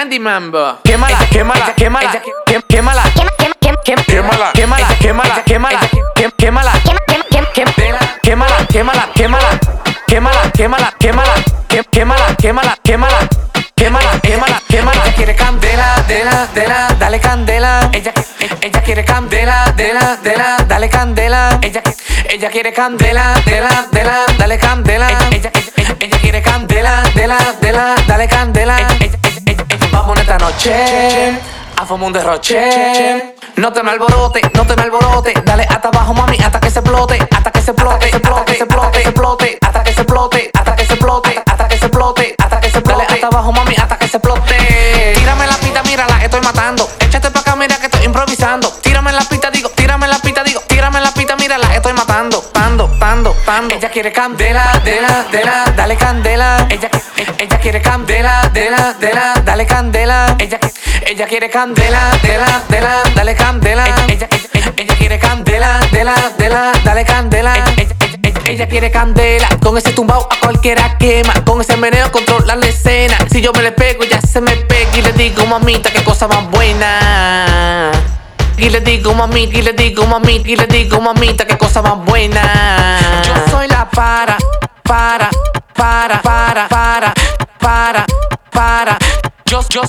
Andy Mambo. Quémala, quémala, quémala, qué- quémala. Quémala. quémala, quémala, quémala, qué- quémala, quémala, quémala, quémala, quémala, quémala, quémala, qué- quémala, quémala, quémala, quémala, quémala, quémala. Ella quiere candela, dela, dela, dale candela. Ella, ella quiere candela, dela, dela, dale candela. Ella, ella quiere candela, dela, dela, dale candela. Ella, ella, ella quiere candela, dela, dela, dale candela derroche, a fumo un derroche. No te me alborote, no te me alborote. Dale hasta abajo, mami, hasta que se explote, hasta que se explote, hasta que se explote, hasta que se explote, hasta que se explote, hasta que se explote, hasta que se explote. Dale hasta abajo, mami, hasta que se explote. Tírame la pita, mírala, estoy matando. Échate pa' acá, mira que estoy improvisando. Tírame la pita, digo, Ella quiere candela, dela, dela, dale candela. Ella, ella, quiere candela, dela, dela, dale candela. Ella, ella quiere candela, dela, dela, dale candela. Ella, ella, ella, quiere candela, dela, dela, dale candela. Ella, ella, quiere candela, con ese tumbao a cualquiera quema. Con ese meneo controla la escena. Si yo me le pego, ya se me pega y le digo, mamita, qué cosa más buena. Y le digo mami, y le digo mami, y le digo mamita, qué cosa más buena. Yo,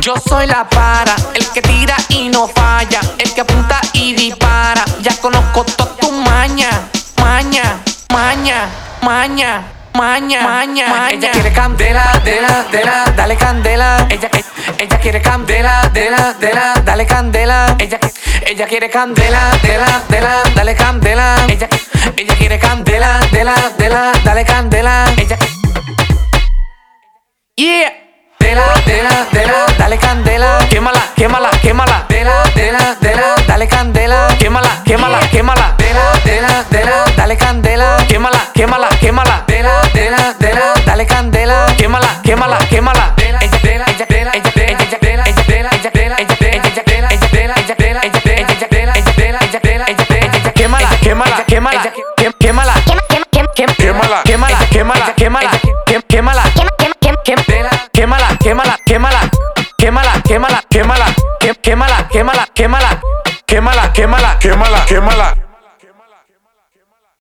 yo, soy la para, el que tira y no falla, el que apunta y dispara. Ya conozco toda tu maña, maña, maña, maña. Maña, maña, maña. Ella quiere candela, dela, dela, dale candela. Ella, ella, quiere candela, dela, dela, dale candela. Ella, ella quiere candela, dela, dela, dale candela. Ella, ella quiere candela, dela, dela, dale candela. Dela, dela, dela, dale candela. Quémala, quémala, quémala. Dela, dela, dela, dale candela. Quémala, quémala, quémala. Dela, dela, dela, dale candela. Quémala, quémala, quémala. Dela, dela, dela, dale candela. Quémala, quémala, quémala. Ella, dela, ella, dela, ella, dela, ella, dela, ella, dela, ella, dela, ella, dela, ella, dela, ella, dela, ella, dela, ella, dela, ella, dela, ella, dela, ella, dela, ella, dela, ella, quémala, quémala, quémala, qué- quémala, Quema, quema, quema, quema. Quémala. quémala, quémala, quémala, qué- quémala. Quémala, quémala, quémala, quémala, quémala, quémala, qué- quémala, quémala, quémala, quémala, quémala, Quémala, quémala.